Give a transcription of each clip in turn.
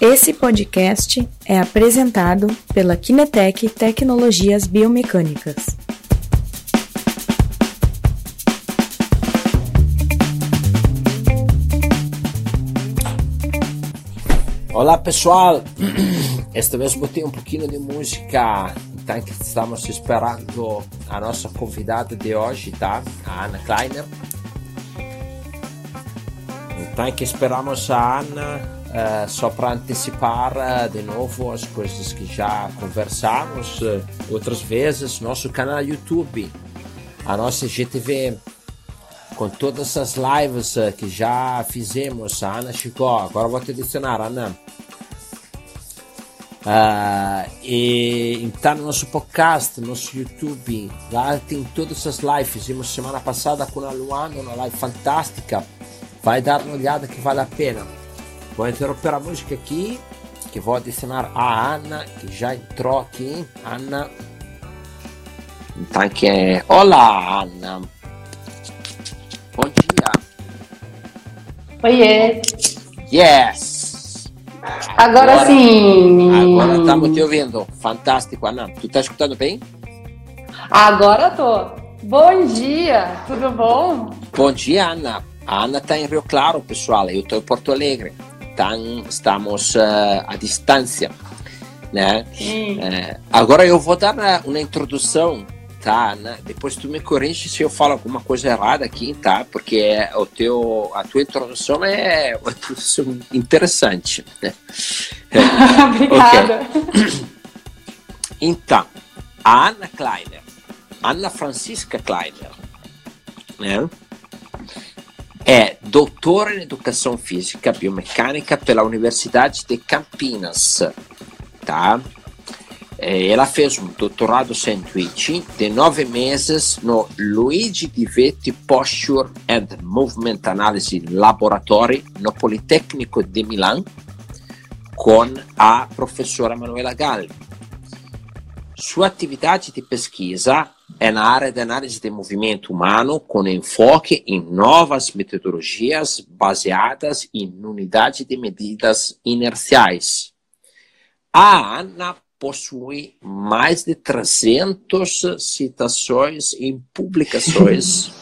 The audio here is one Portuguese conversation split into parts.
Esse podcast é apresentado pela Kinetec Tecnologias Biomecânicas. Olá pessoal, esta vez botei um pouquinho de música, então estamos esperando a nossa convidada de hoje, tá? A Ana Kleiner. Então que esperamos a Ana Uh, só para antecipar uh, de novo as coisas que já conversamos uh, outras vezes, nosso canal YouTube, a nossa GTV, com todas as lives que já fizemos. A Ana chegou, agora vou te adicionar, Ana. e então no nosso podcast, nosso YouTube, lá tem todas as lives. Fizemos semana passada com a Luana, uma live fantástica. Vai dar uma olhada que vale a pena. Vou interromper a música aqui, que vou adicionar a Ana, que já entrou aqui. Ana. Então que é... Olá, Ana. Bom dia. Oiê. Yes. Agora, agora sim. Agora estamos te ouvindo. Fantástico, Ana. Tu está escutando bem? Agora tô. Bom dia, tudo bom? Bom dia, Ana. A Ana está em Rio Claro, pessoal. Eu estou em Porto Alegre então estamos uh, à distância, né? Uh, agora eu vou dar uma introdução, tá? Né? Depois tu me corrige se eu falo alguma coisa errada aqui, tá? Porque o teu, a tua introdução é uma introdução interessante. Né? Obrigada. Então, a Ana Kleiner, Ana Francisca Kleiner, né? É doutora em Educação Física Biomecânica pela Universidade de Campinas, tá? É, ela fez um doutorado sanduíche de nove meses no Luigi Divetti Posture and Movement Analysis Laboratory no Politecnico de Milano com a professora Manuela Galli. Sua atividade de pesquisa é na área de análise de movimento humano com enfoque em novas metodologias baseadas em unidade de medidas inerciais. A ANA possui mais de 300 citações em publicações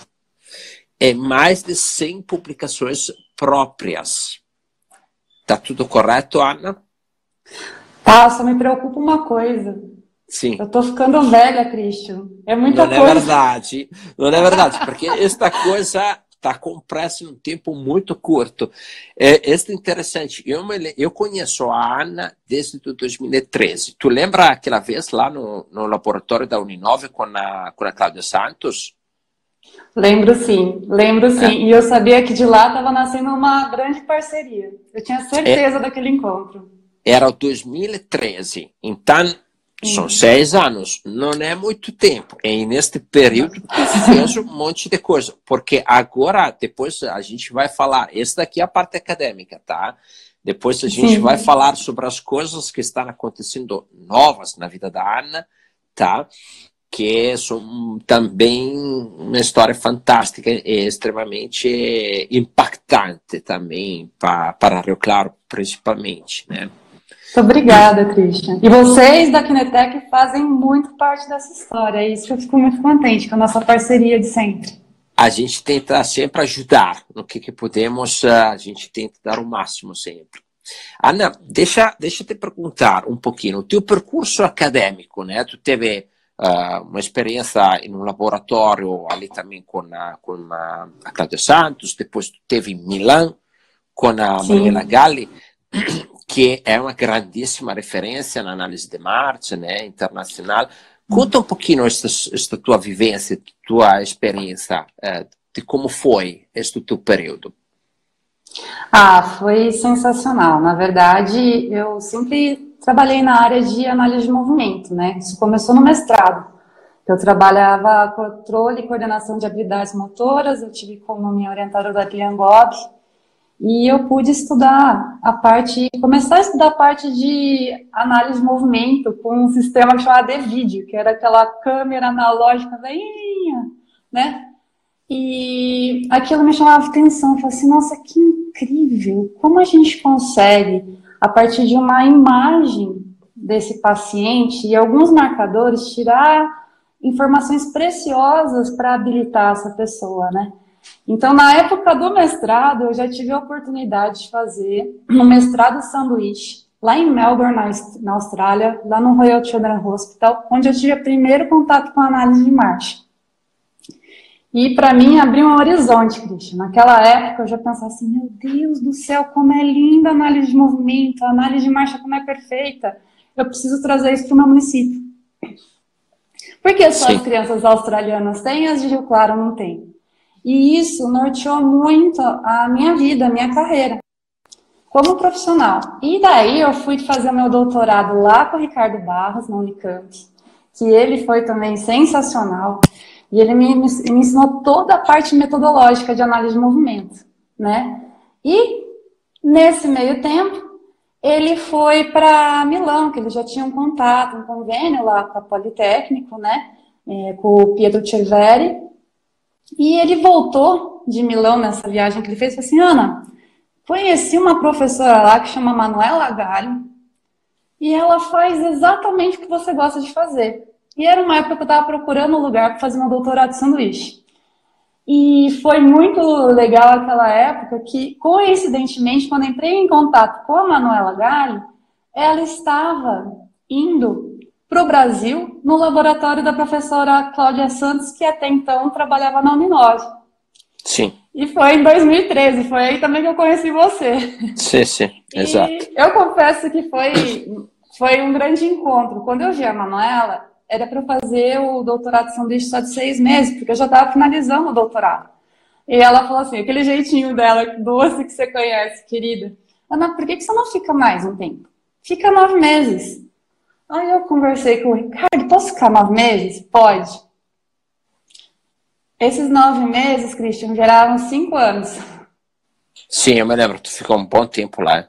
e mais de 100 publicações próprias. Tá tudo correto, Ana? Tá, só me preocupa uma coisa. Sim. Eu tô ficando velha, Christian. É muita não coisa. Não é verdade. Não é verdade, porque esta coisa está compressa em um tempo muito curto. É, é interessante. Eu, me, eu conheço a Ana desde 2013. Tu lembra aquela vez lá no, no laboratório da Uninove com a, com a Cláudia Santos? Lembro sim, lembro sim. É. E eu sabia que de lá estava nascendo uma grande parceria. Eu tinha certeza é, daquele encontro. Era o 2013. Então, são seis anos, não é muito tempo. E neste período fez um monte de coisa. Porque agora, depois a gente vai falar, essa daqui é a parte acadêmica, tá? Depois a gente Sim. vai falar sobre as coisas que estão acontecendo novas na vida da Ana, tá? Que são também uma história fantástica e extremamente impactante também para, para Rio Claro, principalmente, né? Muito obrigada, Christian. E vocês da Kinetec fazem muito parte dessa história. É isso que eu fico muito contente com a nossa parceria de sempre. A gente tenta sempre ajudar no que, que podemos, ah, a gente tenta dar o máximo sempre. Ana, deixa, deixa eu te perguntar um pouquinho. O teu percurso acadêmico, né? Tu teve uh, uma experiência em um laboratório ali também com a, com a, a Cláudia Santos, depois tu teve em Milão com a Sim. Manuela Galli que é uma grandíssima referência na análise de marcha né, internacional. Conta um pouquinho esta, esta tua vivência, tua experiência, eh, de como foi este teu período. Ah, foi sensacional. Na verdade, eu sempre trabalhei na área de análise de movimento, né? Isso começou no mestrado. Eu trabalhava controle e coordenação de habilidades motoras, eu tive como minha orientadora da Gob, e eu pude estudar a parte, começar a estudar a parte de análise de movimento com um sistema chamado vídeo, que era aquela câmera analógica velhinha, né? E aquilo me chamava atenção, eu falei assim, nossa, que incrível, como a gente consegue, a partir de uma imagem desse paciente e alguns marcadores, tirar informações preciosas para habilitar essa pessoa, né? Então, na época do mestrado, eu já tive a oportunidade de fazer um mestrado sanduíche lá em Melbourne, na Austrália, lá no Royal Children's Hospital, onde eu tive o primeiro contato com a análise de marcha. E para mim abriu um horizonte, Cristian. Naquela época eu já pensava assim, meu Deus do céu, como é linda a análise de movimento, a análise de marcha como é perfeita. Eu preciso trazer isso para o meu município. Porque só Sim. as crianças australianas têm, as de Rio Claro não têm. E isso norteou muito a minha vida, a minha carreira como profissional. E daí eu fui fazer meu doutorado lá com o Ricardo Barros, na Unicamp, que ele foi também sensacional. E ele me, me ensinou toda a parte metodológica de análise de movimento, né? E nesse meio tempo, ele foi para Milão, que ele já tinha um contato, um convênio lá com a Politécnico, né? É, com o Pietro Cerveri. E ele voltou de Milão nessa viagem que ele fez e falou assim: Ana, conheci uma professora lá que chama Manuela Galho e ela faz exatamente o que você gosta de fazer. E era uma época que eu estava procurando um lugar para fazer meu doutorado de sanduíche. E foi muito legal aquela época que, coincidentemente, quando entrei em contato com a Manuela Galli, ela estava indo para o Brasil no laboratório da professora Cláudia Santos, que até então trabalhava na Uninove. Sim. E foi em 2013, foi aí também que eu conheci você. Sim, sim, exato. eu confesso que foi, foi um grande encontro. Quando eu vi a Manuela, era para fazer o doutorado de sanduíche só de seis meses, porque eu já estava finalizando o doutorado. E ela falou assim, aquele jeitinho dela, doce que você conhece, querida. Ana, por que, que você não fica mais um tempo? Fica nove meses. Aí eu conversei com o Ricardo, posso ficar nove meses? Pode. Esses nove meses, Christian, geraram cinco anos. Sim, eu me lembro, tu ficou um bom tempo lá.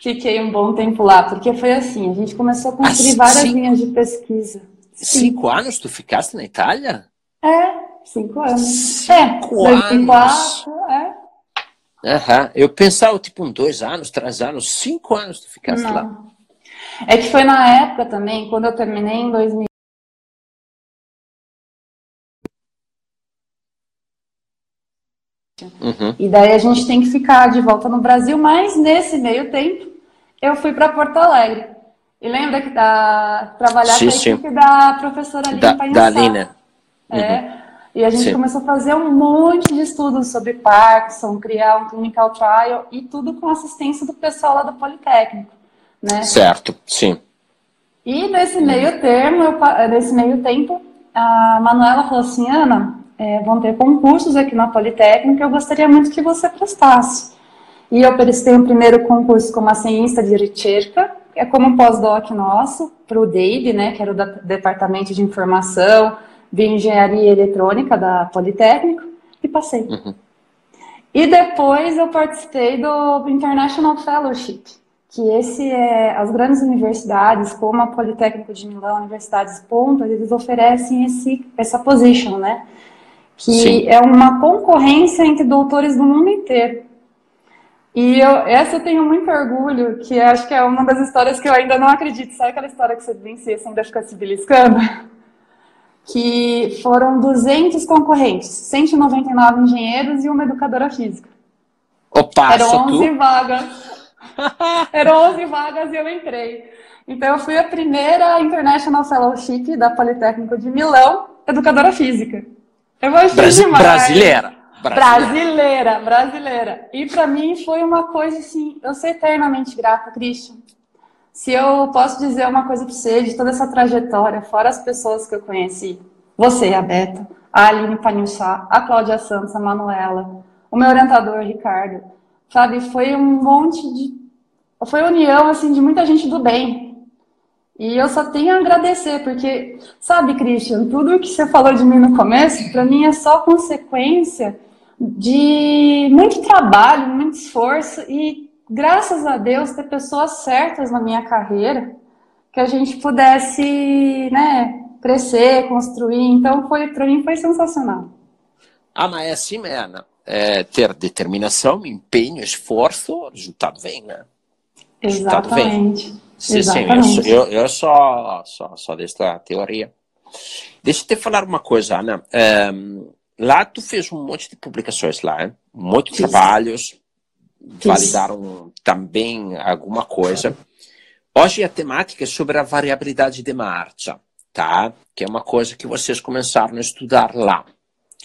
Fiquei um bom tempo lá, porque foi assim, a gente começou a construir ah, várias cinco, linhas de pesquisa. Cinco anos tu ficaste na Itália? É, cinco anos. Cinco é, 2004, anos. é. Uhum. Eu pensava, tipo, um dois anos, três anos, cinco anos tu ficaste Não. lá. É que foi na época também, quando eu terminei em 2000. Uhum. E daí a gente tem que ficar de volta no Brasil, mas nesse meio tempo eu fui para Porto Alegre. E lembra que da, trabalhar com a equipe da professora Lina da, da Lina. É. Uhum. E a gente sim. começou a fazer um monte de estudos sobre Parkinson, criar um clinical trial e tudo com assistência do pessoal lá do Politécnico. Né? Certo, sim. E nesse meio termo, eu, nesse meio tempo, a Manuela falou assim, Ana, é, vão ter concursos aqui na Politécnica, eu gostaria muito que você prestasse. E eu prestei um primeiro concurso como ascenista de ricerca, que é como um pós-doc nosso, para o DEIB, né, que era o Departamento de Informação de Engenharia Eletrônica da Politécnico, e passei. Uhum. E depois eu participei do International Fellowship, que esse é as grandes universidades, como a Politécnico de Milão, universidades pontas, eles oferecem esse essa position, né? que Sim. é uma concorrência entre doutores do mundo inteiro. E eu, essa eu tenho muito orgulho, que acho que é uma das histórias que eu ainda não acredito. Sabe aquela história que você vencia sem ainda ficar se beliscando? Que foram 200 concorrentes, 199 engenheiros e uma educadora física. Opa, Eram 11 tu? vagas. Eram 11 vagas e eu entrei. Então eu fui a primeira International Fellowship da Politécnico de Milão, educadora física. Eu gostei Brasi demais. Brasileira. Brasileira, brasileira. E para mim foi uma coisa assim, eu sou eternamente grata, Christian. Se eu posso dizer uma coisa para você de toda essa trajetória, fora as pessoas que eu conheci, você, a Beta, a Aline Panilchá, a Cláudia Santos, a Manuela, o meu orientador, Ricardo, sabe, foi um monte de. Foi união, assim, de muita gente do bem, e eu só tenho a agradecer, porque, sabe, Christian, tudo que você falou de mim no começo, para mim é só consequência de muito trabalho, muito esforço e, graças a Deus, ter pessoas certas na minha carreira que a gente pudesse, né, crescer, construir. Então, foi para mim foi sensacional. Ah, mas é assim, Ana. É, ter determinação, empenho, esforço, o resultado vem, né? Exatamente. Sim, Exatamente. sim, eu, eu só, só, só desta teoria. Deixa eu te falar uma coisa, Ana. Um, lá tu fez um monte de publicações lá, hein? muitos trabalhos, Fiz. validaram também alguma coisa. Hoje a temática é sobre a variabilidade de marcha, tá? Que é uma coisa que vocês começaram a estudar lá.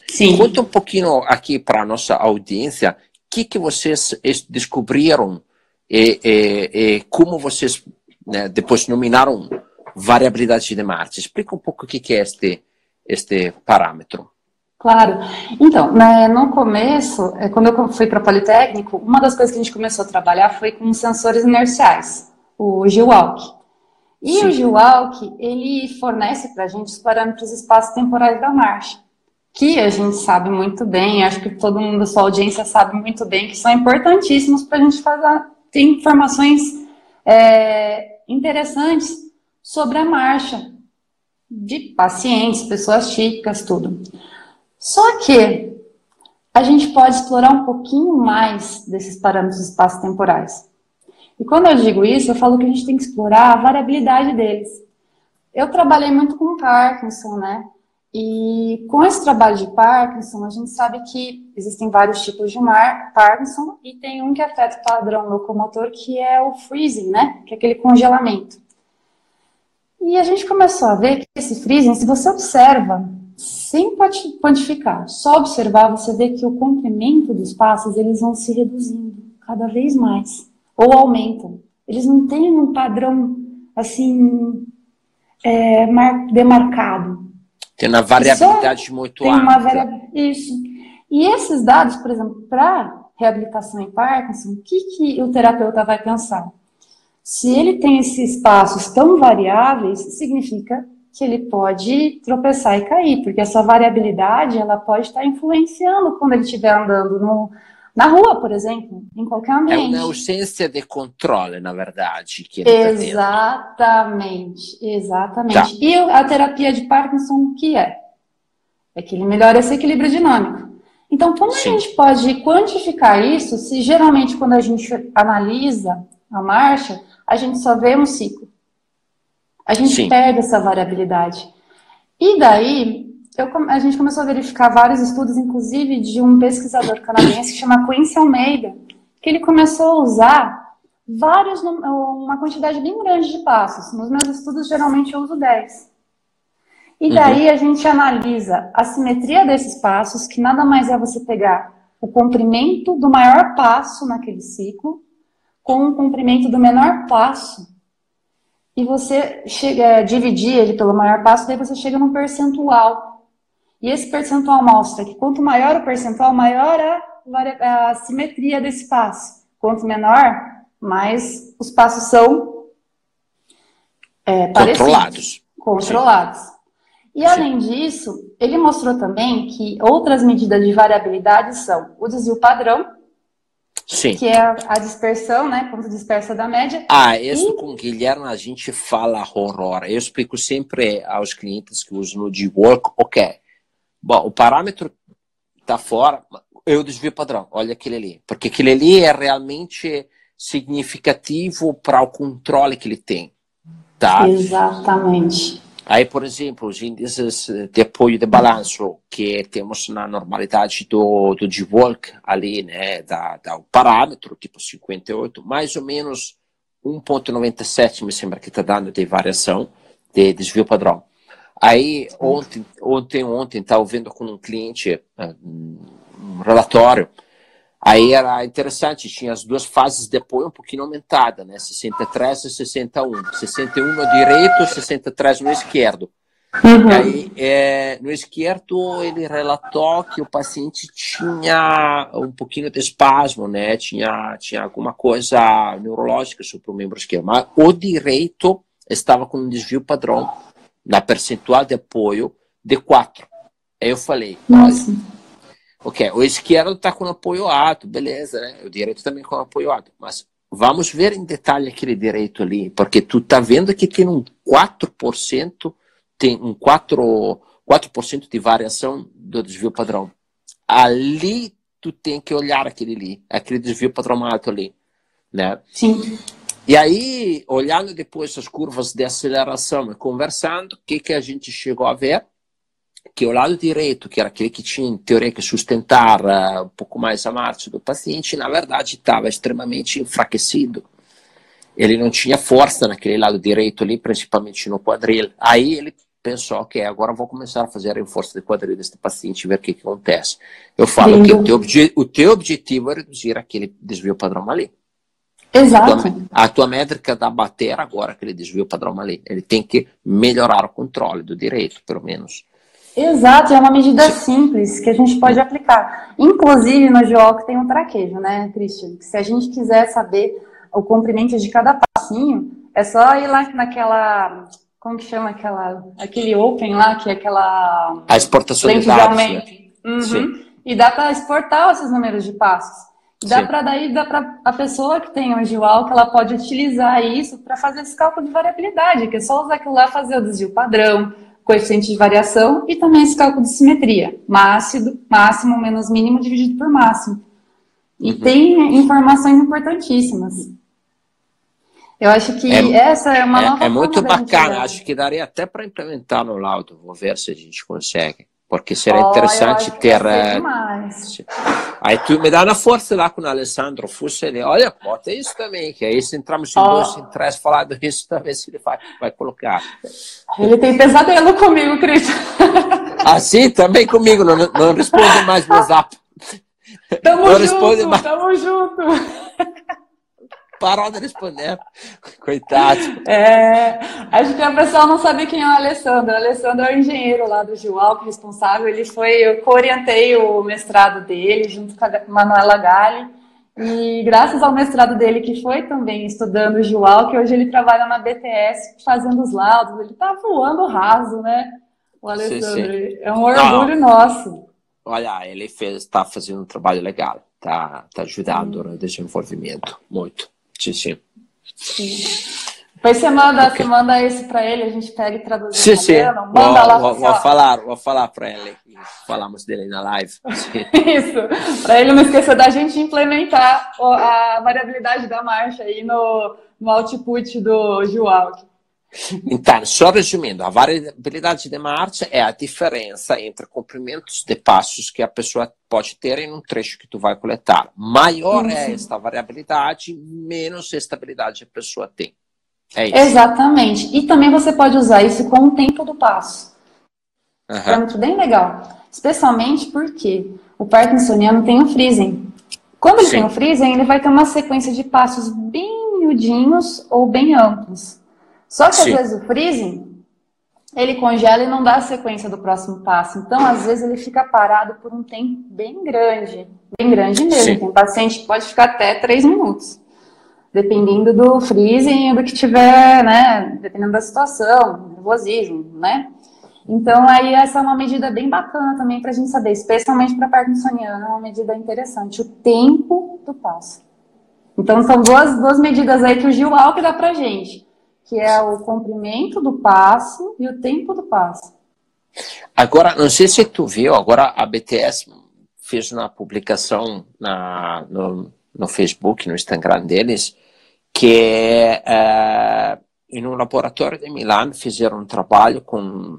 Sim. Conta um pouquinho aqui para a nossa audiência o que, que vocês descobriram e, e, e como vocês né, depois nominaram variabilidade de marcha. Explica um pouco o que, é este, este parâmetro. Claro. Então, né, no começo, é, quando eu fui para Politécnico, uma das coisas que a gente começou a trabalhar foi com sensores inerciais, o GWALK. E Sim. o GWALK, ele fornece para a gente os parâmetros espaço-temporais da marcha, que a gente sabe muito bem, acho que todo mundo da sua audiência sabe muito bem, que são importantíssimos para a gente fazer, ter informações é, interessantes sobre a marcha de pacientes, pessoas típicas, tudo. Só que a gente pode explorar um pouquinho mais desses parâmetros espaço-temporais. E quando eu digo isso, eu falo que a gente tem que explorar a variabilidade deles. Eu trabalhei muito com Parkinson, né? E com esse trabalho de Parkinson, a gente sabe que existem vários tipos de mar, Parkinson e tem um que afeta o padrão locomotor, que é o freezing, né? Que é aquele congelamento. E a gente começou a ver que esse freezing, se você observa sem quantificar, só observar, você vê que o comprimento dos passos eles vão se reduzindo cada vez mais ou aumentam. Eles não têm um padrão assim é, demarcado. Tem uma variabilidade só muito tem alta. Uma Isso. E esses dados, por exemplo, para reabilitação em Parkinson, o que, que o terapeuta vai pensar? Se ele tem esses passos tão variáveis, significa que ele pode tropeçar e cair, porque essa variabilidade ela pode estar influenciando quando ele estiver andando no, na rua, por exemplo, em qualquer ambiente. É uma ausência de controle, na verdade. Que exatamente, exatamente. Tá. E a terapia de Parkinson, o que é? É que ele melhora esse equilíbrio dinâmico. Então, como Sim. a gente pode quantificar isso se geralmente quando a gente analisa a marcha, a gente só vê um ciclo? A gente Sim. perde essa variabilidade. E daí, eu, a gente começou a verificar vários estudos, inclusive de um pesquisador canadense que chama Quincy Almeida, que ele começou a usar vários, uma quantidade bem grande de passos. Nos meus estudos, geralmente, eu uso 10. E uhum. daí uhum. a gente analisa a simetria desses passos, que nada mais é você pegar o comprimento do maior passo naquele ciclo com o comprimento do menor passo e você chega, é, dividir ele pelo maior passo, daí você chega num percentual. E esse percentual mostra que quanto maior o percentual, maior a, a simetria desse passo. Quanto menor, mais os passos são é, controlados. Controlados. E além Sim. disso, ele mostrou também que outras medidas de variabilidade são o desvio padrão, Sim. Que é a dispersão, né? Ponto dispersa da média. Ah, isso e... com o Guilherme a gente fala horror. Eu explico sempre aos clientes que usam no D-Work, ok. Bom, o parâmetro está fora, eu desvio padrão, olha aquele ali. Porque aquele ali é realmente significativo para o controle que ele tem. Tá? Exatamente. Aí, por exemplo, os índices de apoio de balanço que temos na normalidade do, do G-Walk ali, né, da, da parâmetro, tipo 58, mais ou menos 1.97 me sembra que está dando de variação de desvio padrão. Aí, ontem, ontem, ontem, estava vendo com um cliente ah, um relatório Aí era interessante, tinha as duas fases de apoio um pouquinho aumentada, né? 63 e 61. 61 no direito, 63 no esquerdo. Uhum. Aí, é, no esquerdo, ele relatou que o paciente tinha um pouquinho de espasmo, né? Tinha, tinha alguma coisa neurológica sobre o membro esquerdo. Mas o direito estava com um desvio padrão na percentual de apoio de 4. Aí eu falei, Nossa. Ok, o esquerdo está com apoio alto, beleza, né? O direito também com apoio alto. Mas vamos ver em detalhe aquele direito ali, porque tu tá vendo que tem um 4%, tem um 4%, 4 de variação do desvio padrão. Ali tu tem que olhar aquele ali, aquele desvio padrão alto ali, né? Sim. E aí, olhando depois as curvas de aceleração e conversando, o que, que a gente chegou a ver? Que o lado direito, que era aquele que tinha, em teoria, que sustentar uh, um pouco mais a marcha do paciente, na verdade estava extremamente enfraquecido. Ele não tinha força naquele lado direito ali, principalmente no quadril. Aí ele pensou, ok, agora vou começar a fazer reforço de quadril deste paciente e ver o que, que acontece. Eu falo Lindo. que o teu, o teu objetivo é reduzir aquele desvio padrão ali. Exato. A tua, a tua métrica da bater agora aquele desvio padrão ali. Ele tem que melhorar o controle do direito, pelo menos. Exato, é uma medida simples que a gente pode aplicar. Inclusive no que tem um traquejo, né, Christian? Se a gente quiser saber o comprimento de cada passinho, é só ir lá naquela como que chama aquela aquele open lá que é aquela a exportação de dados, né? uhum. e dá para exportar esses números de passos Dá para daí dá para a pessoa que tem o GWAL que ela pode utilizar isso para fazer esse cálculo de variabilidade, que é só usar aquilo lá fazer o desvio padrão, coeficiente de variação e também esse cálculo de simetria, máximo, máximo menos mínimo dividido por máximo. E uhum. tem informações importantíssimas. Eu acho que é, essa é uma é, nova É muito bacana, acho que daria até para implementar no laudo, vou ver se a gente consegue. Porque seria oh, interessante ter. Eh, aí tu me dá na força lá com o Alessandro Fussa ele, olha, bota isso também, que aí se entramos em oh. dois, em três falado isso, talvez ele vai, vai colocar. Ele tem pesadelo comigo, Cristian. Ah, sim, também comigo, não, não responde mais no zap. Tamo não junto, mais. tamo junto parou de responder. Coitado. É, acho que o pessoal não sabe quem é o Alessandro. O Alessandro é o engenheiro lá do Jual, responsável. Ele foi, eu orientei o mestrado dele junto com a Manuela Galli. E graças ao mestrado dele, que foi também estudando o Jual, que hoje ele trabalha na BTS fazendo os laudos, ele tá voando raso, né? O Alessandro. Sim, sim. É um orgulho não. nosso. Olha, ele está fazendo um trabalho legal, tá, tá ajudando no desenvolvimento, muito. Sim, sim. Depois você manda, okay. você manda esse para ele, a gente pega e traduz. Sim, sim. Manda vou, lá. Vou, vou falar, vou falar para ele. Falamos dele na live. Isso. Para ele não esquecer da gente implementar a variabilidade da marcha aí no, no output do Jualk. Então, só resumindo, a variabilidade de marcha é a diferença entre comprimentos de passos que a pessoa pode ter em um trecho que tu vai coletar. Maior é uhum. esta variabilidade, menos estabilidade a pessoa tem. É isso. Exatamente. E também você pode usar isso com o tempo do passo. Uhum. É muito bem legal. Especialmente porque o parkinsoniano tem o freezing. Quando ele Sim. tem o freezing, ele vai ter uma sequência de passos bem miudinhos ou bem amplos. Só que Sim. às vezes o freezing, ele congela e não dá a sequência do próximo passo. Então, às vezes, ele fica parado por um tempo bem grande. Bem grande mesmo. Sim. Tem paciente que pode ficar até três minutos. Dependendo do freezing, do que tiver, né? Dependendo da situação, nervosismo, né? Então, aí, essa é uma medida bem bacana também para a gente saber, especialmente para parkinsoniana, é uma medida interessante, o tempo do passo. Então, são duas, duas medidas aí que o Gil Alck dá para gente que é o comprimento do passo e o tempo do passo. Agora, não sei se tu viu, agora a BTS fez uma publicação na, no, no Facebook, no Instagram deles, que uh, em um laboratório de Milano fizeram um trabalho com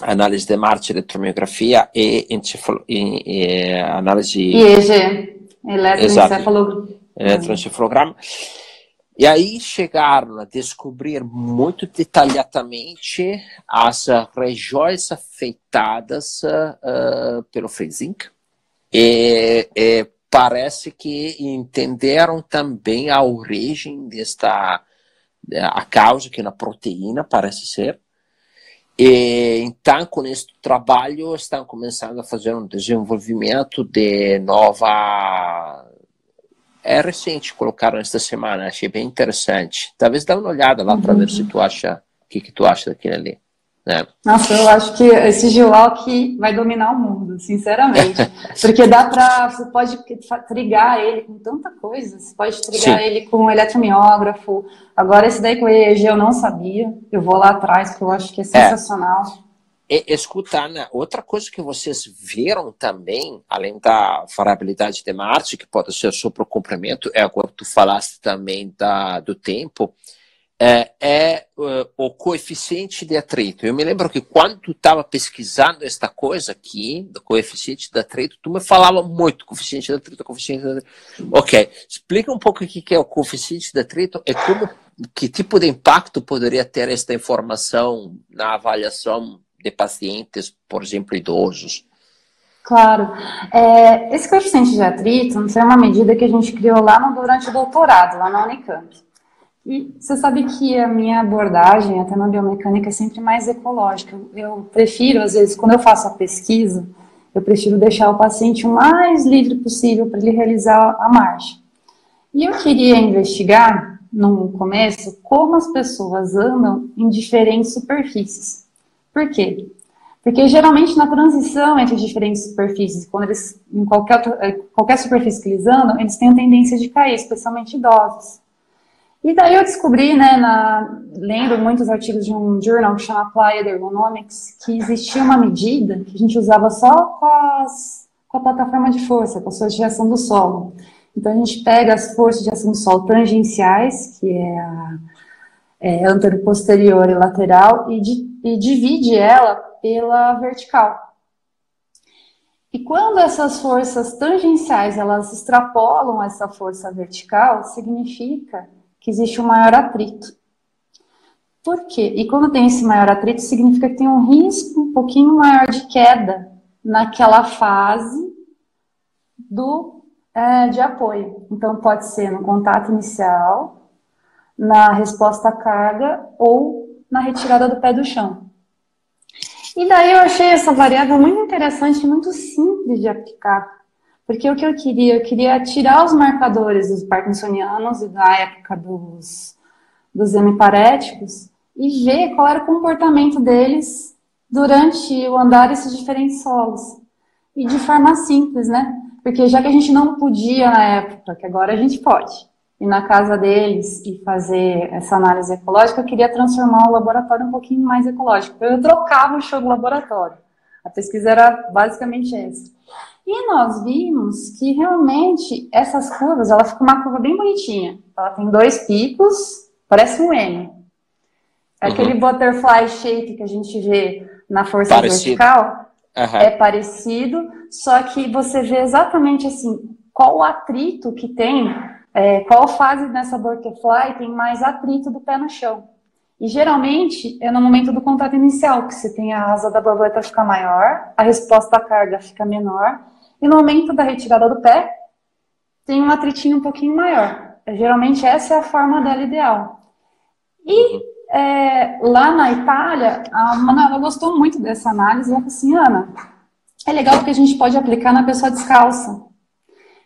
análise de marcha, eletromiografia e, encefalo, e, e análise... IEG, eletroencefalograma. Eletroencefalograma. E aí chegaram a descobrir muito detalhadamente as regiões afetadas uh, pelo freezing. E, e, parece que entenderam também a origem desta a causa que é na proteína parece ser. E então com este trabalho estão começando a fazer um desenvolvimento de nova é recente, colocaram esta semana, achei bem interessante. Talvez dá uma olhada lá uhum. para ver se tu acha o que, que tu acha daquele ali. Né? Nossa, eu acho que esse Gilok vai dominar o mundo, sinceramente. Porque dá para. Você pode trigar ele com tanta coisa. Você pode trigar Sim. ele com um eletromiógrafo. Agora, esse daí com EEG eu não sabia. Eu vou lá atrás, porque eu acho que é, é. sensacional. É. e, escuta, Ana, outra coisa que vocês viram também, além da variabilidade de Marte, que pode ser sobre o comprimento, é agora tu falaste também da, do tempo, é, é o coeficiente de atrito. Eu me lembro que quando tu estava pesquisando esta coisa aqui, do coeficiente de atrito, tu me falava muito coeficiente de atrito, coeficiente de atrito. Ok, explica um pouco o que é o coeficiente de atrito e como, que tipo de impacto poderia ter esta informação na avaliação de pacientes, por exemplo, idosos. Claro. É, esse coeficiente de atrito é uma medida que a gente criou lá no, durante o doutorado, lá na Unicamp. E você sabe que a minha abordagem, até na biomecânica, é sempre mais ecológica. Eu prefiro, às vezes, quando eu faço a pesquisa, eu prefiro deixar o paciente o mais livre possível para ele realizar a marcha. E eu queria investigar, no começo, como as pessoas andam em diferentes superfícies. Por quê? Porque geralmente na transição entre diferentes superfícies, quando eles, em qualquer, qualquer superfície que eles andam, eles têm a tendência de cair, especialmente idosos. E daí eu descobri, né, na, lendo muitos artigos de um journal que chama Applied Ergonomics, que existia uma medida que a gente usava só com, as, com a plataforma de força, com a força de do solo. Então a gente pega as forças de ação do solo tangenciais, que é a é, anteroposterior e lateral, e, di, e divide ela pela vertical. E quando essas forças tangenciais elas extrapolam essa força vertical, significa que existe um maior atrito. Por quê? E quando tem esse maior atrito, significa que tem um risco um pouquinho maior de queda naquela fase do, é, de apoio. Então, pode ser no contato inicial, na resposta à carga ou na retirada do pé do chão. E daí eu achei essa variável muito interessante muito simples de aplicar. Porque o que eu queria? Eu queria tirar os marcadores dos parkinsonianos e da época dos, dos hemiparéticos e ver qual era o comportamento deles durante o andar desses diferentes solos. E de forma simples, né? Porque já que a gente não podia na época, que agora a gente pode, ir na casa deles e fazer essa análise ecológica, eu queria transformar o laboratório um pouquinho mais ecológico. Eu trocava o show do laboratório. A pesquisa era basicamente essa. E nós vimos que realmente essas curvas, ela fica uma curva bem bonitinha. Ela tem dois picos, parece um M. É uhum. Aquele butterfly shape que a gente vê na força parecido. vertical uhum. é parecido, só que você vê exatamente assim qual o atrito que tem, é, qual fase nessa butterfly tem mais atrito do pé no chão. E geralmente é no momento do contato inicial, que você tem a asa da borboleta ficar maior, a resposta à carga fica menor, e no momento da retirada do pé, tem um atritinho um pouquinho maior. Geralmente essa é a forma dela ideal. E é, lá na Itália, a Manuela gostou muito dessa análise. Ela falou assim, Ana, é legal porque a gente pode aplicar na pessoa descalça.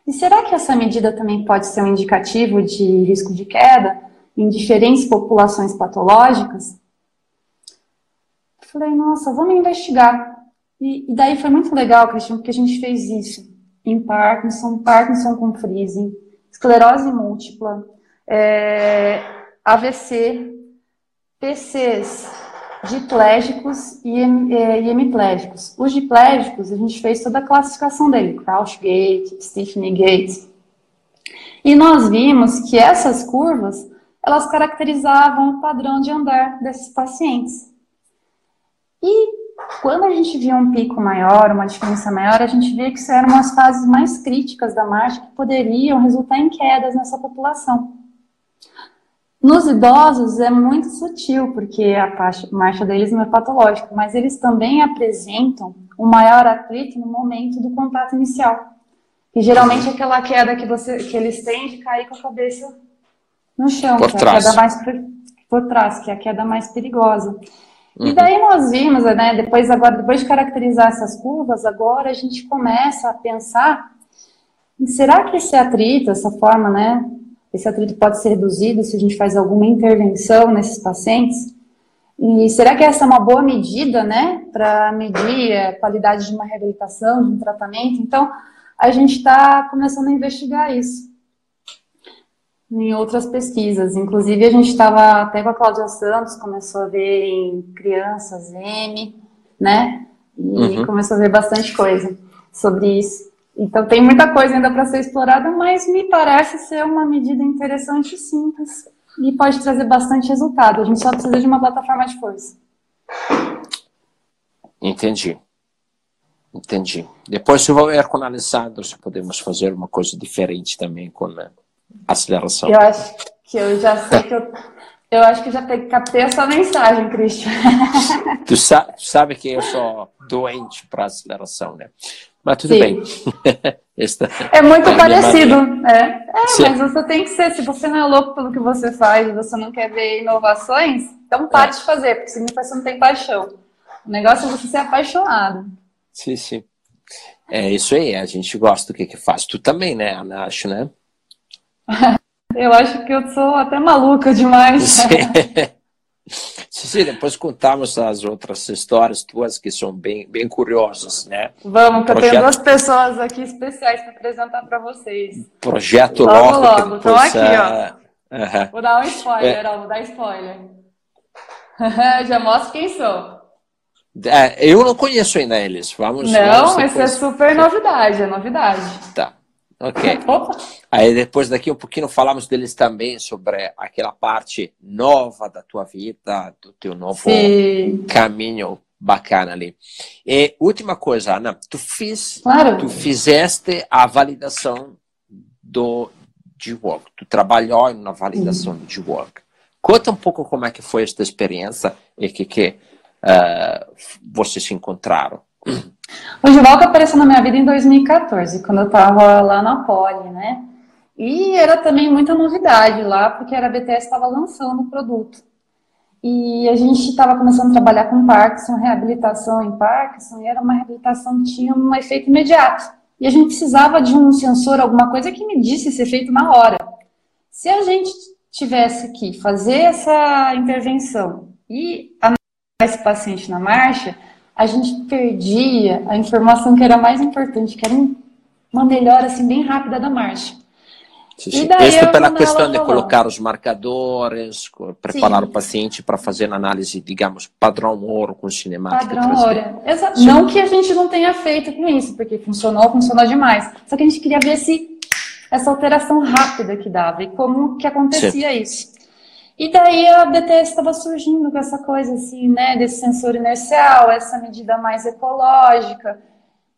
E será que essa medida também pode ser um indicativo de risco de queda? em diferentes populações patológicas, falei, nossa, vamos investigar. E, e, daí foi muito legal, Cristian, porque a gente fez isso em Parkinson, Parkinson com freezing, esclerose múltipla, é, AVC, PCs, diplégicos e, e hemiplégicos. Os diplégicos, a gente fez toda a classificação dele, Crouch Gate, Stiffening Gate. E nós vimos que essas curvas elas caracterizavam o padrão de andar desses pacientes. E quando a gente via um pico maior, uma diferença maior, a gente via que isso eram as fases mais críticas da marcha que poderiam resultar em quedas nessa população. Nos idosos é muito sutil, porque a marcha deles não é patológica, mas eles também apresentam um maior atrito no momento do contato inicial. E geralmente é aquela queda que, você, que eles têm de cair com a cabeça no chão, por que trás. é a queda mais por trás, que é a queda mais perigosa. Uhum. E daí nós vimos, né, depois agora, depois de caracterizar essas curvas, agora a gente começa a pensar será que esse atrito, essa forma, né, esse atrito pode ser reduzido se a gente faz alguma intervenção nesses pacientes? E será que essa é uma boa medida, né, para medir a qualidade de uma reabilitação, de um tratamento? Então, a gente está começando a investigar isso em outras pesquisas. Inclusive, a gente estava até com a Cláudia Santos, começou a ver em crianças M, né? E uhum. começou a ver bastante coisa sobre isso. Então tem muita coisa ainda para ser explorada, mas me parece ser uma medida interessante e simples e pode trazer bastante resultado. A gente só precisa de uma plataforma de força. Entendi. Entendi. Depois, se for analisado, se podemos fazer uma coisa diferente também com a aceleração. Eu acho que eu já sei que eu, eu acho que já captei essa mensagem, Christian. tu, sa tu sabe que eu sou doente para aceleração, né? Mas tudo Sim. bem. é muito é parecido, é. É, mas você tem que ser, se você não é louco pelo que você faz, você não quer ver inovações, então pare é. de fazer, porque significa que você não tem paixão. O negócio é você ser apaixonado. Sim, sim. É isso aí, a gente gosta do que que faz. Tu também, né, Ana? Acho, né? eu acho que eu sou até maluca demais. Sim. Sim, depois contamos as outras histórias tuas que são bem, bem curiosas, né? Vamos, que Projeto... eu tenho duas pessoas aqui especiais para apresentar para vocês. Projeto logo. Logo, logo. Estão aqui, ó. Uhum. Vou dar um spoiler, é. ó, vou dar spoiler. Já mostro quem sou. É, eu não conheço ainda eles. Vamos. Não, vamos é super novidade, é novidade. Tá. Ok. Aí depois daqui um pouquinho falamos deles também sobre aquela parte nova da tua vida, do teu novo Sim. caminho bacana ali. E última coisa, Ana, tu fiz, claro. tu fizeste a validação do G-Work, tu trabalhou na validação uhum. do G-Work. Conta um pouco como é que foi esta experiência e que que uh, vocês se encontraram. O Givaldo apareceu na minha vida em 2014, quando eu estava lá na Poli, né? E era também muita novidade lá, porque era a BTS estava lançando o produto. E a gente estava começando a trabalhar com Parkinson, reabilitação em Parkinson, e era uma reabilitação que tinha um efeito imediato. E a gente precisava de um sensor, alguma coisa que medisse esse efeito na hora. Se a gente tivesse que fazer essa intervenção e analisar esse paciente na marcha, a gente perdia a informação que era mais importante, que era uma melhora assim bem rápida da marcha. Sim, sim. Isso pela questão de colocar os marcadores, preparar sim. o paciente para fazer análise, digamos, padrão ouro com cinemática. Padrão ouro. Exato. Não que a gente não tenha feito com isso, porque funcionou, funcionou demais. Só que a gente queria ver se essa alteração rápida que dava e como que acontecia isso. E daí a BTS estava surgindo com essa coisa assim, né, desse sensor inercial, essa medida mais ecológica.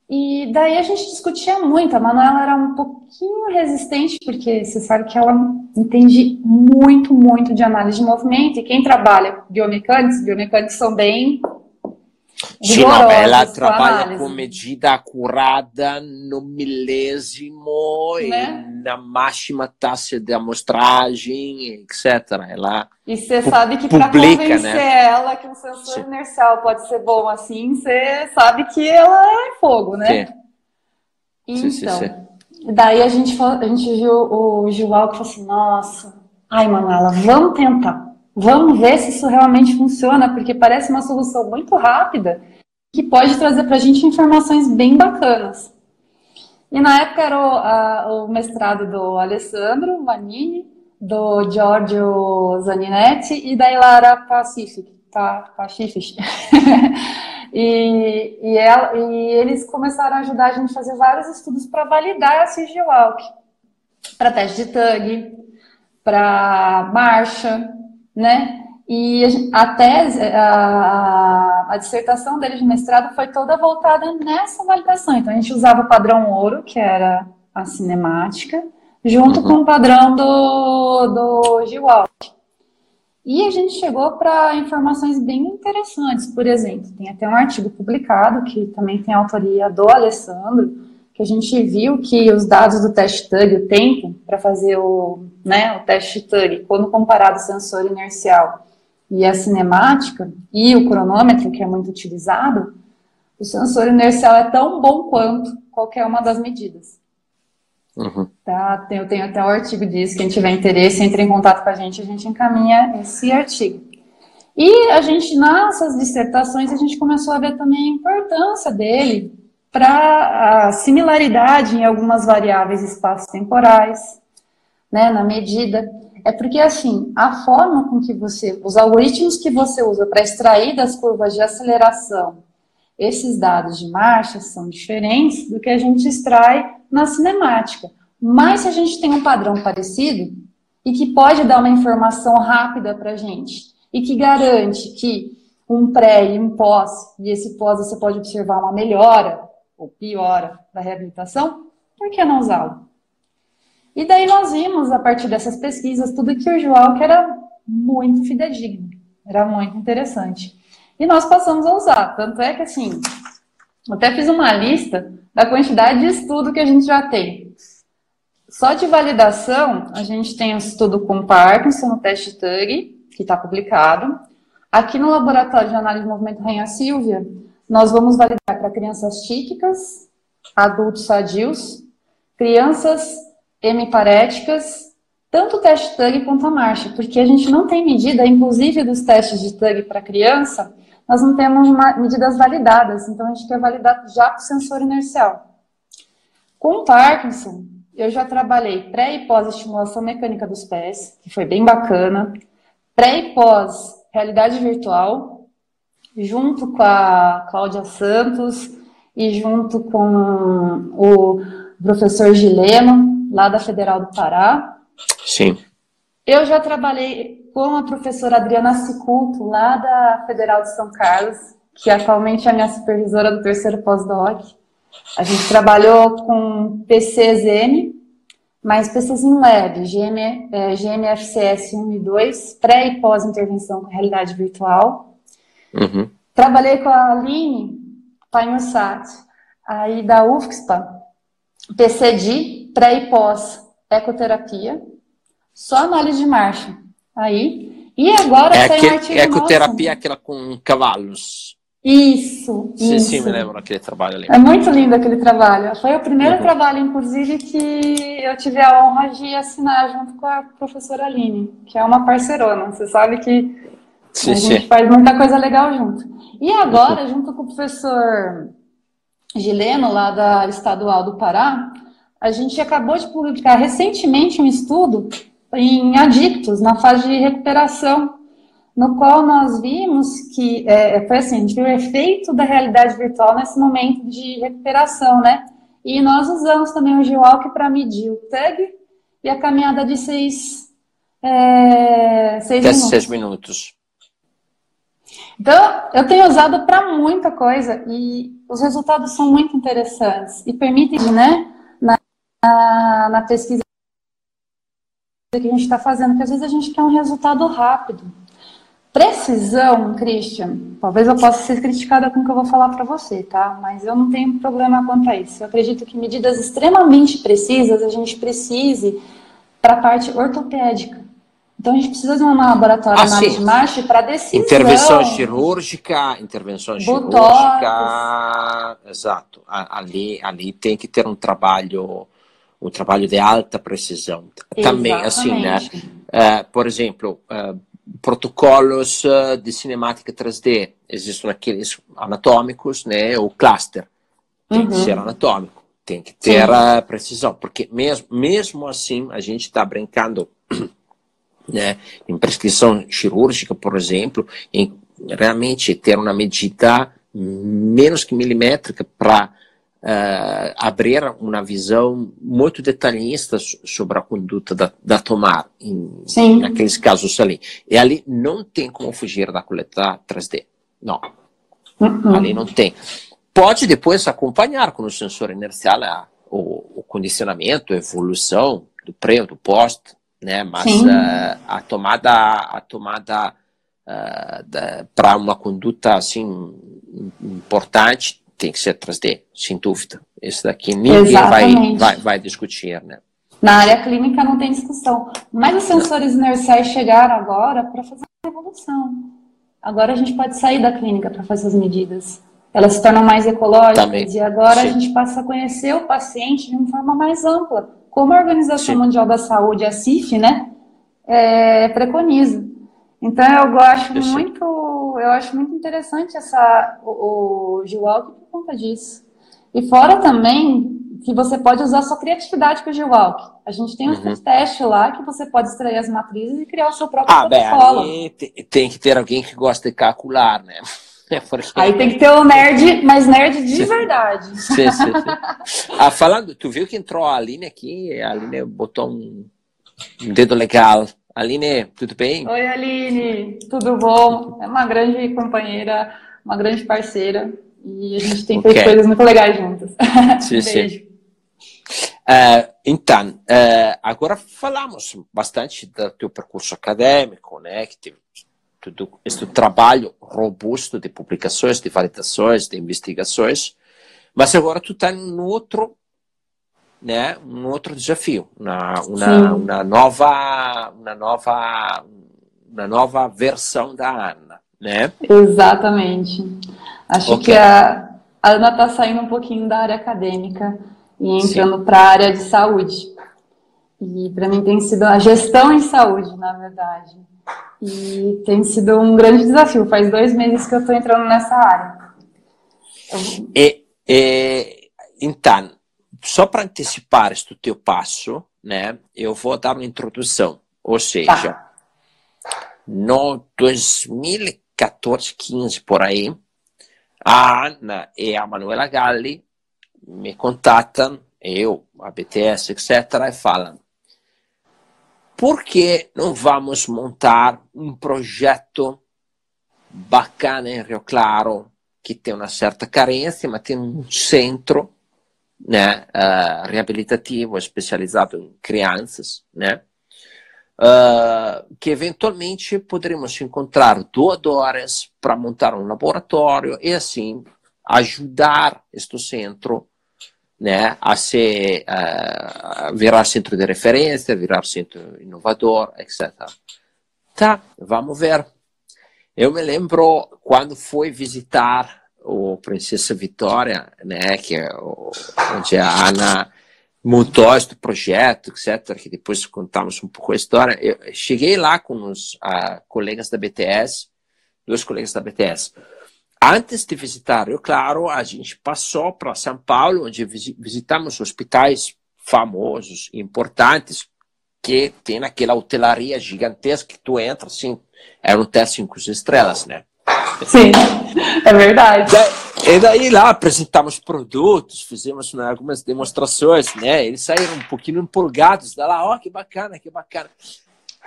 E daí a gente discutia muito. A Manuela era um pouquinho resistente, porque você sabe que ela entende muito, muito de análise de movimento. E quem trabalha biomecânicos, biomecânicos são bem Sim, não, ela trabalha com medida acurada no milésimo né? e na máxima taxa de amostragem, etc. Ela e você sabe que para convencer né? ela que um sensor Sim. inercial pode ser bom assim, você sabe que ela é fogo, né? Sim. Então, sim, sim, daí a gente, a gente viu o João que falou assim, nossa, ai Manuela, vamos tentar. Vamos ver se isso realmente funciona, porque parece uma solução muito rápida que pode trazer para a gente informações bem bacanas. E na época era o, a, o mestrado do Alessandro Vanini, do Giorgio Zaninetti e da Ilara Pacific, tá, Pacific. e, e, ela, e, eles começaram a ajudar a gente a fazer vários estudos para validar a CG Walk, para teste de tug, para marcha, né? E a tese, a, a, dissertação dele de mestrado foi toda voltada nessa validação. Então, a gente usava o padrão ouro, que era a cinemática, junto uhum. com o padrão do, do G-Walk. E a gente chegou para informações bem interessantes. Por exemplo, tem até um artigo publicado, que também tem autoria do Alessandro, que a gente viu que os dados do teste TUG, o tempo para fazer o, né, o teste TUG, quando comparado o sensor inercial e a cinemática e o cronômetro, que é muito utilizado, o sensor inercial é tão bom quanto qualquer uma das medidas. Uhum. Tá? Eu tenho até o um artigo disso, quem tiver interesse, entre em contato com a gente, a gente encaminha esse artigo. E a gente, nessas dissertações, a gente começou a ver também a importância dele para a similaridade em algumas variáveis espaço-temporais, né, na medida. É porque, assim, a forma com que você, os algoritmos que você usa para extrair das curvas de aceleração esses dados de marcha são diferentes do que a gente extrai na cinemática. Mas se a gente tem um padrão parecido e que pode dar uma informação rápida para a gente e que garante que um pré e um pós, e esse pós você pode observar uma melhora ou piora da reabilitação, por que não usá-lo? E daí nós vimos, a partir dessas pesquisas, tudo que o João que era muito fidedigno, era muito interessante. E nós passamos a usar. Tanto é que, assim, até fiz uma lista da quantidade de estudo que a gente já tem. Só de validação, a gente tem um estudo com Parkinson, no teste TUG, que está publicado. Aqui no laboratório de análise de movimento Rainha Silvia, nós vamos validar para crianças típicas, adultos sadios, crianças hemiparéticas, tanto o teste TUG quanto a marcha, porque a gente não tem medida, inclusive dos testes de TUG para criança, nós não temos uma, medidas validadas, então a gente quer validar já com o sensor inercial. Com o Parkinson, eu já trabalhei pré e pós estimulação mecânica dos pés, que foi bem bacana, pré e pós realidade virtual, junto com a Cláudia Santos e junto com o professor Gileno, lá da Federal do Pará. Sim. Eu já trabalhei com a professora Adriana Ciculto, lá da Federal de São Carlos, que atualmente é a minha supervisora do terceiro pós-doc. A gente trabalhou com PCZM, mas PCs em leve, GM, é, GMFCS 1 e 2, pré e pós-intervenção com realidade virtual. Uhum. Trabalhei com a Aline Painhossat, aí da UFSPA, PCD, pré e pós ecoterapia, só análise de marcha. Aí. E agora é tem que, um artigo Ecoterapia é nosso. aquela com cavalos. Isso, Sim, isso. sim, me lembro daquele trabalho ali. É muito lindo aquele trabalho. Foi o primeiro Uhum. trabalho, inclusive, que eu tive a honra de assinar junto com a professora Aline, que é uma parceirona. Você sabe que A gente faz muita coisa legal junto. E agora, junto com o professor Gileno, lá da Estadual do Pará, a gente acabou de publicar recentemente um estudo em adictos, na fase de recuperação, no qual nós vimos que, é, foi assim, a gente viu o efeito da realidade virtual nesse momento de recuperação, né? E nós usamos também o G-Walk para medir o TAG e a caminhada de seis, é, seis Até minutos. seis minutos. Então, eu tenho usado para muita coisa e os resultados são muito interessantes e permitem, né, na, na, pesquisa que a gente está fazendo, que às vezes a gente quer um resultado rápido. Precisão, Christian, talvez eu possa ser criticada com o que eu vou falar para você, tá? Mas eu não tenho problema quanto a isso. Eu acredito que medidas extremamente precisas a gente precise para a parte ortopédica. Então a gente precisa de um laboratório Ah, marcha para decisão. Intervenção cirúrgica, intervenção Botox. cirúrgica, exato. Ali, ali tem que ter um trabalho, um trabalho de alta precisão. Também, assim, né? Eh, por exemplo, eh, protocolos eh, de cinemática 3D. Existem aqueles anatômicos, né? O cluster tem que Uhum. ser anatômico, tem que ter Sim. a precisão, porque mesmo, mesmo assim a gente está brincando né, em prescrição cirúrgica, por exemplo, em realmente ter uma medida menos que milimétrica para abrir uma visão muito detalhista so- sobre a conduta da, da tomar, em, Sim. naqueles casos ali. E ali não tem como fugir da coleta 3D. Não, Uhum. ali não tem. Pode depois acompanhar com o sensor inercial a- o, o condicionamento, a evolução do pré do pós, né? Mas eh, a tomada, a tomada para uma conduta assim importante tem que ser 3D, sem dúvida. Isso daqui ninguém vai, vai, vai discutir, né? Na área clínica não tem discussão. Mas os sensores inerciais chegaram agora para fazer uma revolução. Agora a gente pode sair da clínica para fazer as medidas. Elas se tornam mais ecológicas Também. e agora Sim. a gente passa a conhecer o paciente de uma forma mais ampla, como a Organização Sim. Mundial da Saúde, a CIF, né, é, preconiza. Então eu sei. muito, eu acho muito interessante essa o, o G-Walk por conta disso. E fora também que você pode usar sua criatividade com o G-Walk. A gente tem um Uhum. teste lá que você pode extrair as matrizes e criar o seu próprio Ah, bem, protocolo. ali te- tem que ter alguém que gosta de calcular, né? É. Aí tem que ter o nerd, mas nerd de verdade. Sim, sim, sim. Ah, falando, tu viu que entrou a Aline aqui? A Aline botou um, um dedo legal. Aline, tudo bem? Oi, Aline, tudo bom? É uma grande companheira, uma grande parceira. E a gente tem okay. feito coisas muito legais juntas. Sim, sim. Uh, então, uh, agora falamos bastante do teu percurso acadêmico, né? Que teve tudo este trabalho robusto de publicações, de validações, de investigações, mas agora tu está em outro, né? Um outro desafio, uma, uma, uma nova, uma nova, uma nova versão da Ana, né? Exatamente. Acho okay. que a, a Ana está saindo um pouquinho da área acadêmica e entrando para a área de saúde. E para mim tem sido a gestão em saúde, na verdade. E tem sido um grande desafio. Faz dois meses que eu estou entrando nessa área. E, então, só para antecipar este teu passo, né, eu vou dar uma introdução. Ou seja, tá. no 2014, 15 por aí, a Ana e a Manuela Galli me contatam, eu, a BTS, etc., e falam: por que não vamos montar um projeto bacana em Rio Claro, que tem uma certa carência, mas tem um centro né, uh, reabilitativo especializado em crianças, né? Uh, que eventualmente poderíamos encontrar doadores para montar um laboratório e assim ajudar este centro né, a ser a virar centro de referência, virar centro inovador, etc. Tá, vamos ver. Eu me lembro quando fui visitar o Princesa Vitória, né, que é o, onde a Ana montou este projeto, etc., que depois contamos um pouco a história. Eu cheguei lá com os uh, colegas da BTS, dois colegas da BTS. Antes de visitar Rio Claro, a gente passou para São Paulo, onde visitamos hospitais famosos, importantes, que tem aquela hotelaria gigantesca que tu entra, assim, é um hotel cinco estrelas, né? Sim, é verdade. E daí lá apresentamos produtos, fizemos né, algumas demonstrações, né? Eles saíram um pouquinho empolgados, da lá, ó, oh, que bacana, que bacana.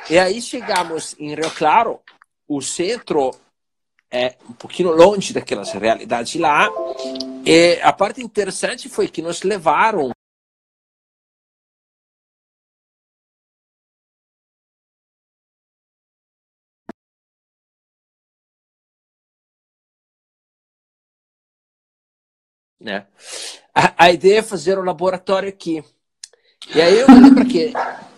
E aí chegamos em Rio Claro, o centro é um pouquinho longe daquelas realidades lá. E a parte interessante foi que nos levaram Né? A, a, ideia é fazer um laboratório aqui. E aí eu me lembro que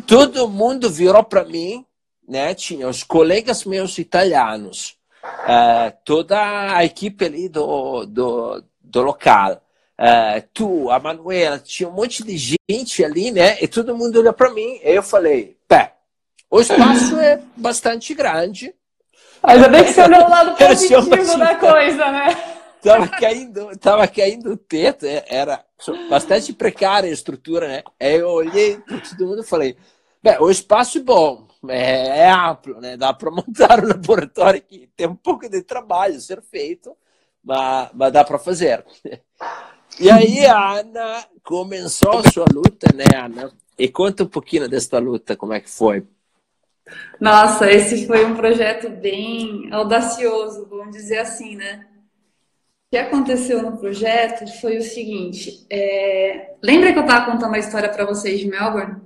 todo mundo virou para mim, né? Tinha os colegas meus italianos, uh, toda a equipe ali do, do, do local. Uh, tu, a Manuela, tinha um monte de gente ali, né? E todo mundo olhou para mim. E eu falei, pé, o espaço é bastante grande. Ainda bem que você olhou o lado positivo da coisa, né? tava caindo, tava caindo o teto, é, era bastante precária a estrutura, né? Aí eu olhei para todo mundo e falei, bem, o espaço é bom, é, é amplo, né? Dá para montar um laboratório que tem um pouco de trabalho a ser feito, mas, mas dá para fazer. E aí a Ana começou a sua luta, né, Ana? E conta um pouquinho desta luta, como é que foi? Nossa, esse foi um projeto bem audacioso, vamos dizer assim, né? que aconteceu no projeto foi o seguinte: é... lembra que eu estava contando a história para vocês de Melbourne?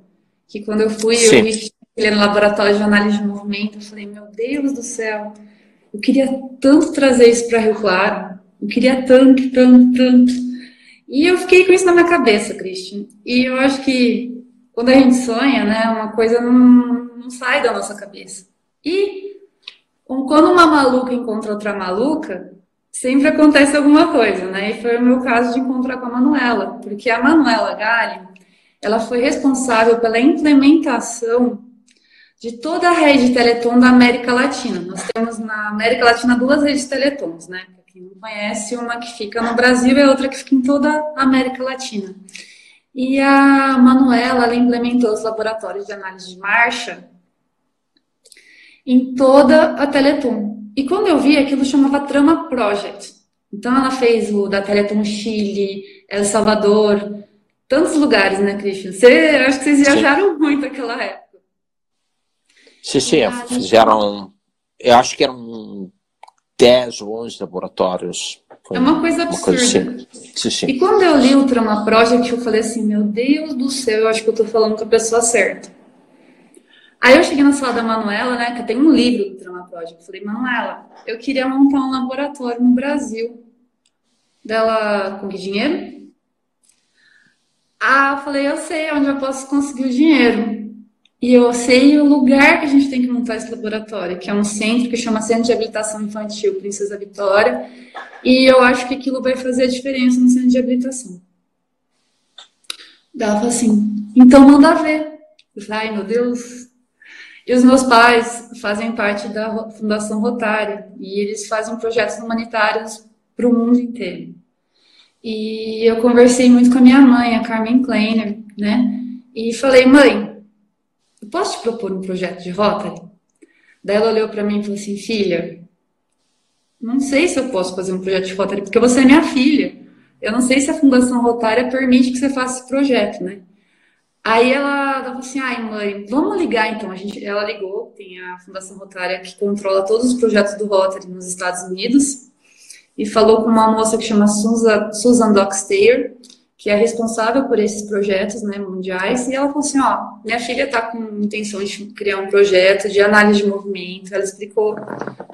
Que quando eu fui, Sim. eu vi ele no laboratório de análise de movimento. Eu falei, meu Deus do céu, eu queria tanto trazer isso para Rio Claro. Eu queria tanto, tanto, tanto. E eu fiquei com isso na minha cabeça, Christian. E eu acho que quando a gente sonha, né, uma coisa não, não sai da nossa cabeça. E quando uma maluca encontra outra maluca, sempre acontece alguma coisa, né? E foi o meu caso de encontrar com a Manuela, porque a Manuela Galli, ela foi responsável pela implementação de toda a rede Teleton da América Latina. Nós temos na América Latina duas redes Teletons, né? Para quem não conhece, uma que fica no Brasil e outra que fica em toda a América Latina. E a Manuela, ela implementou os laboratórios de análise de marcha em toda a Teleton. E quando eu vi, aquilo chamava Trama Project. Então ela fez o da Teleton Chile, El Salvador, tantos lugares, né, Christian? Você, acho que vocês viajaram muito naquela época. Sim, sim, fizeram. Eu acho que eram 10 ou 11 laboratórios. Foi é uma coisa absurda. Uma coisa assim. sim, sim. E quando eu li o Trama Project, eu falei assim: meu Deus do céu, eu acho que eu tô falando com a pessoa certa. Aí eu cheguei na sala da Manuela, né, que tem um livro do Trama Project. Eu falei, Manuela, eu queria montar um laboratório no Brasil. Dela, com que dinheiro? Ah, eu falei, eu sei onde eu posso conseguir o dinheiro. E eu sei o lugar que a gente tem que montar esse laboratório, que é um centro que chama Centro de Habilitação Infantil Princesa Vitória. E eu acho que aquilo vai fazer a diferença no centro de habilitação. Falou assim, então manda ver. Ai meu Deus. E os meus pais fazem parte da Fundação Rotária e eles fazem projetos humanitários para o mundo inteiro. E eu conversei muito com a minha mãe, a Carmen Kleiner, né? E falei, mãe, posso te propor um projeto de Rotary? Daí ela olhou para mim e falou assim, filha, não sei se eu posso fazer um projeto de Rotary, porque você é minha filha. Eu não sei se a Fundação Rotária permite que você faça esse projeto, né? Aí ela falou assim, ai mãe, vamos ligar então. A gente, ela ligou, tem a Fundação Rotária que controla todos os projetos do Rotary nos Estados Unidos e falou com uma moça que chama Susan, Susan que é responsável por esses projetos né, mundiais, e ela falou assim, ó, minha filha está com intenção de criar um projeto de análise de movimento, ela explicou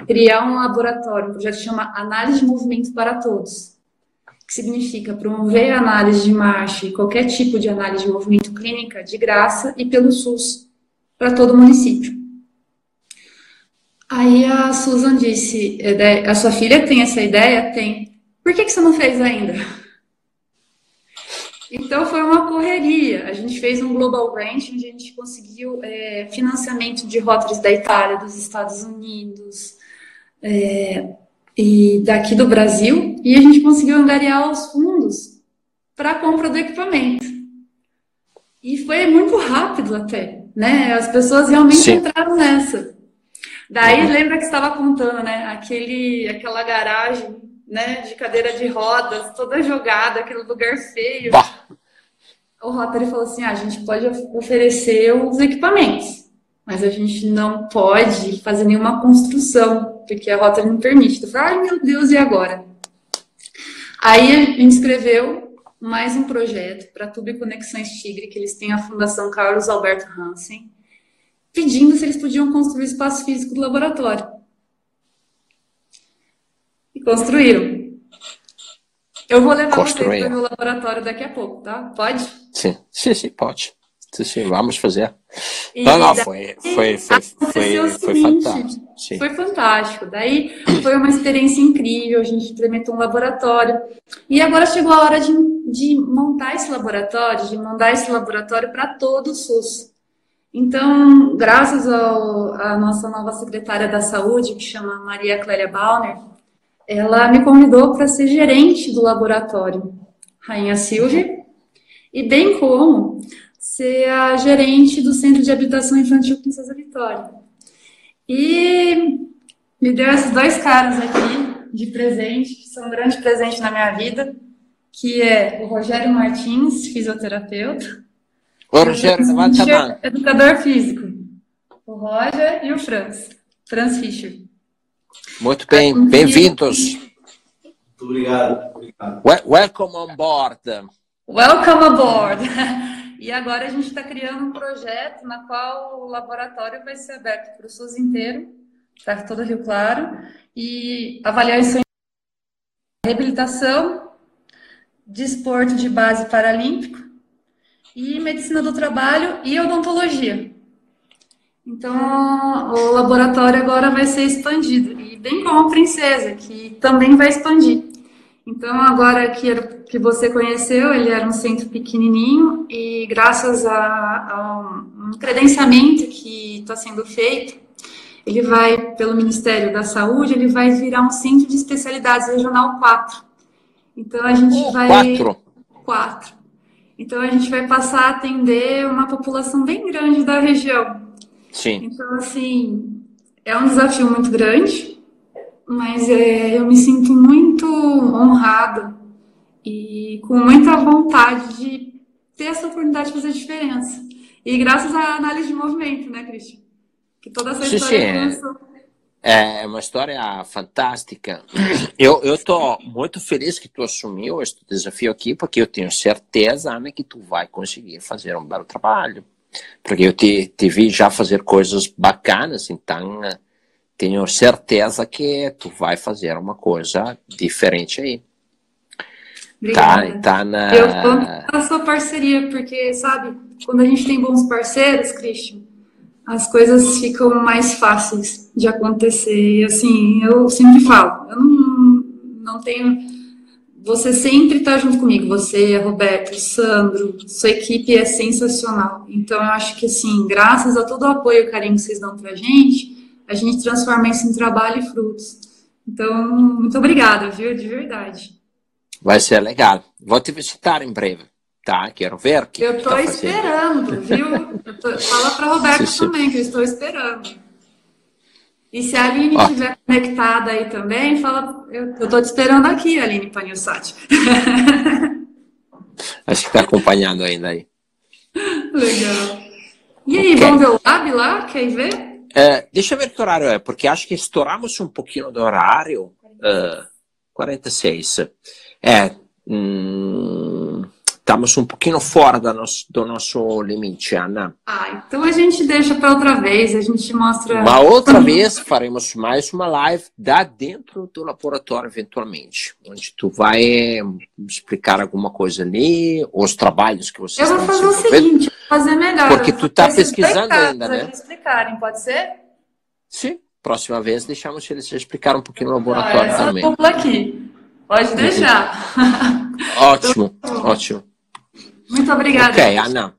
criar um laboratório, um projeto que chama Análise de Movimento para Todos, que significa promover a análise de marcha e qualquer tipo de análise de movimento clínica de graça e pelo SUS para todo o município. Aí a Susan disse: a sua filha tem essa ideia? Tem. Por que, que você não fez ainda? Então foi uma correria. A gente fez um global grant onde a gente conseguiu é, financiamento de rotas da Itália, dos Estados Unidos é, e daqui do Brasil, e a gente conseguiu angariar os fundos para a compra do equipamento. E foi muito rápido até, né? As pessoas realmente Sim. entraram nessa. Daí lembra que estava contando, né? Aquele, aquela garagem, né? De cadeira de rodas, toda jogada, aquele lugar feio. Bah. O Rotary falou assim: ah, a gente pode oferecer os equipamentos, mas a gente não pode fazer nenhuma construção, porque a Rotary não permite. Eu falei, ai meu Deus, e agora? Aí a gente escreveu mais um projeto para Tubo e Conexões Tigre, que eles têm a Fundação Carlos Alberto Hansen pedindo se eles podiam construir o espaço físico do laboratório. Construíram. Eu vou levar vocês para o meu laboratório daqui a pouco, tá? Pode? Sim, sim, sim, pode. Sim, sim, vamos fazer. E não, não, foi, foi, foi, foi, foi fantástico. Sim. Foi fantástico. Daí foi uma experiência incrível, a gente implementou um laboratório. E agora chegou a hora de, de montar esse laboratório, de mandar esse laboratório para todo o SUS. Então, graças à nossa nova secretária da Saúde, que chama Maria Clélia Bauner, ela me convidou para ser gerente do laboratório Rainha Silvia, e bem como ser a gerente do Centro de Habitação Infantil Princesa Vitória. E me deu esses dois caras aqui de presente, que são um grande presente na minha vida, que é o Rogério Martins, fisioterapeuta, o Rogério. Educador físico. O Roger e o Franz. Franz Fischer. Muito bem, bem-vindos. Muito obrigado. obrigado. Welcome on board. Welcome aboard. E agora a gente está criando um projeto na qual o laboratório vai ser aberto para o SUS inteiro, para todo o Rio Claro, e avaliações de reabilitação, desporto de base paralímpico, e medicina do trabalho e odontologia. Então, o laboratório agora vai ser expandido, bem como a Princesa, que também vai expandir. Então, agora que, que você conheceu, ele era um centro pequenininho, e graças a, a um credenciamento que está sendo feito, ele vai, pelo Ministério da Saúde, ele vai virar um centro de especialidades regional 4. Então, a gente vai... 4? 4. Então a gente vai passar a atender uma população bem grande da região. Sim. Então, assim, é um desafio muito grande, mas é, eu me sinto muito honrada e com muita vontade de ter essa oportunidade de fazer diferença. E graças à análise de movimento, né, Cristian? Que toda essa Sim, história sim, começou. É uma história fantástica. Eu estou muito feliz que tu assumiu este desafio aqui, porque eu tenho certeza, Ana, que tu vai conseguir fazer um belo trabalho. Porque eu te, te vi já fazer coisas bacanas, então tenho certeza que tu vai fazer uma coisa diferente aí. Tá, Obrigada. tá na... Eu com a sua parceria, porque, sabe, quando a gente tem bons parceiros, Christian, as coisas ficam mais fáceis de acontecer. E, assim, eu sempre falo, eu não, não tenho... Você sempre está junto comigo, você, Roberto, Sandro, sua equipe é sensacional. Então, eu acho que, assim, graças a todo o apoio e carinho que vocês dão pra gente, a gente transforma isso em trabalho e frutos. Então, muito obrigada, viu? De verdade. Vai ser legal. Vou te visitar em breve, tá? Quero ver que Eu tô tá esperando, viu? Tô- Fala para Roberto Sim, sim. também, que eu estou esperando. E se a Aline estiver conectada aí também, fala. Eu, eu tô te esperando aqui, Aline Panilsati. Acho que tá acompanhando ainda aí. Legal. E aí, Ok. vamos ver o lab lá? Quer ver? É, deixa eu ver que horário é, porque acho que estouramos um pouquinho do horário. É, 46. É, hum, estamos um pouquinho fora da nosso, do nosso limite, Ana. Ah, então a gente deixa para outra vez, a gente mostra. Uma outra vez faremos mais uma live da dentro do laboratório, eventualmente, onde tu vai eh, explicar alguma coisa ali, os trabalhos que vocês Eu vou fazer o seguinte, vou fazer melhor. Porque tu tá Vocês pesquisando ainda, né? explicarem, pode ser? Sim, próxima vez deixamos eles explicar um pouquinho no Ah, laboratório essa também. dupla aqui. Pode deixar. Ótimo, ótimo. Muito obrigada. Ok, Ana.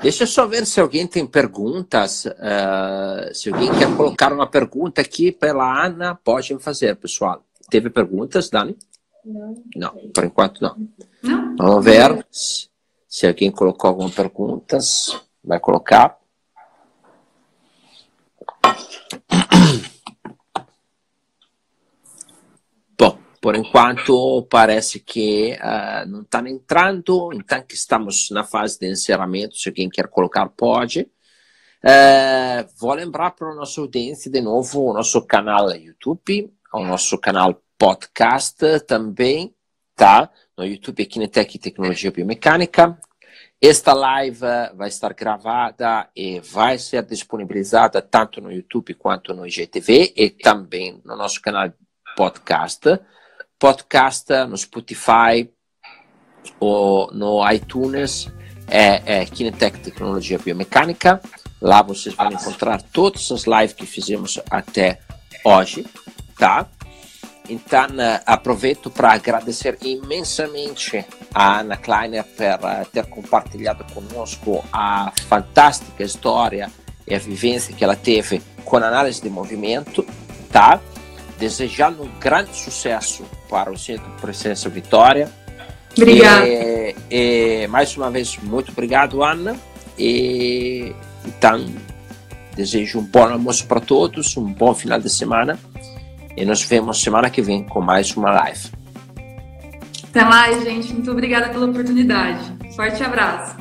Deixa eu só ver se alguém tem perguntas. eh, se alguém quer colocar uma pergunta aqui pela Ana, pode fazer, pessoal. Teve perguntas, Dani? Não. Não, por enquanto não. Não? Vamos ver se, se alguém colocou alguma pergunta. Vai colocar. Bom, por enquanto parece que ah, não está entrando, então que estamos na fase de encerramento. Se alguém quer colocar, pode. Eh, vou lembrar para a nossa audiência de novo o nosso canal YouTube, o nosso canal podcast também, tá? No YouTube Kinetec Tecnologia Biomecânica. Esta live vai estar gravada e vai ser disponibilizada tanto no YouTube quanto no IGTV e também no nosso canal podcast. Podcast no Spotify ou no iTunes é, é Tecnologia Biomecânica. Lá vocês vão encontrar todas as lives que fizemos até hoje, tá? Então, aproveito para agradecer imensamente a Ana Kleiner por eh, ter compartilhado conosco a fantástica história e a vivência que ela teve com análise de movimento, tá? Desejando um grande sucesso para o Centro Presença Vitória. Obrigada. E, e, mais uma vez, muito obrigado, Ana. E então, desejo um bom almoço para todos, um bom final de semana. E nos vemos semana que vem com mais uma live. Até mais, gente. Muito obrigada pela oportunidade. Forte abraço.